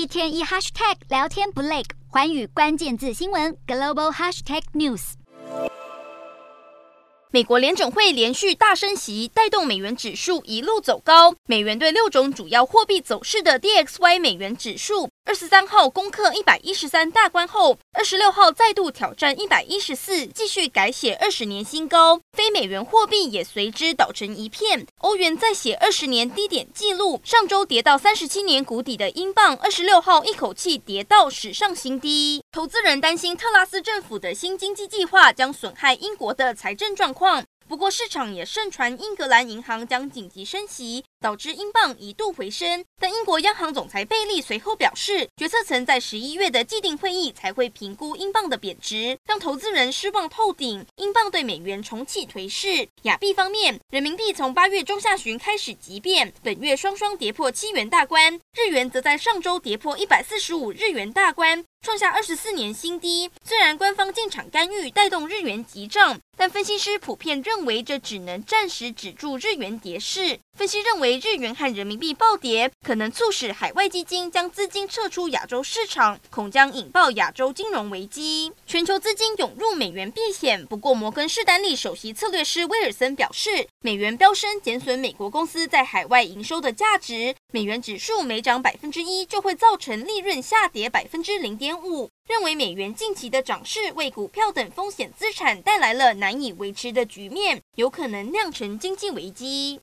一天一 hashtag 聊天不累，环宇关键字新闻 global hashtag news。美国联准会连续大升息，带动美元指数一路走高。美元对六种主要货币走势的 DXY 美元指数，二十三号攻克一百一十三大关后，二十六号再度挑战一百一十四，继续改写二十年新高。非美元货币也随之倒成一片。欧元再写二十年低点记录，上周跌到三十七年谷底的英镑，二十六号一口气跌到史上新低。投资人担心特拉斯政府的新经济计划将损害英国的财政状况。不过，市场也盛传英格兰银行将紧急升息，导致英镑一度回升。但英国央行总裁贝利随后表示，决策层在十一月的既定会议才会评估英镑的贬值，让投资人失望透顶。英镑对美元重启颓势。亚币方面，人民币从八月中下旬开始急变，本月双双跌破七元大关，日元则在上周跌破一百四十五日元大关。创下二十四年新低。虽然官方进场干预，带动日元急涨，但分析师普遍认为这只能暂时止住日元跌势。分析认为，日元和人民币暴跌，可能促使海外基金将资金撤出亚洲市场，恐将引爆亚洲金融危机。全球资金涌入美元避险。不过，摩根士丹利首席策略师威尔森表示，美元飙升减损美国公司在海外营收的价值。美元指数每涨百分之一，就会造成利润下跌百分之零点五。认为美元近期的涨势为股票等风险资产带来了难以维持的局面，有可能酿成经济危机。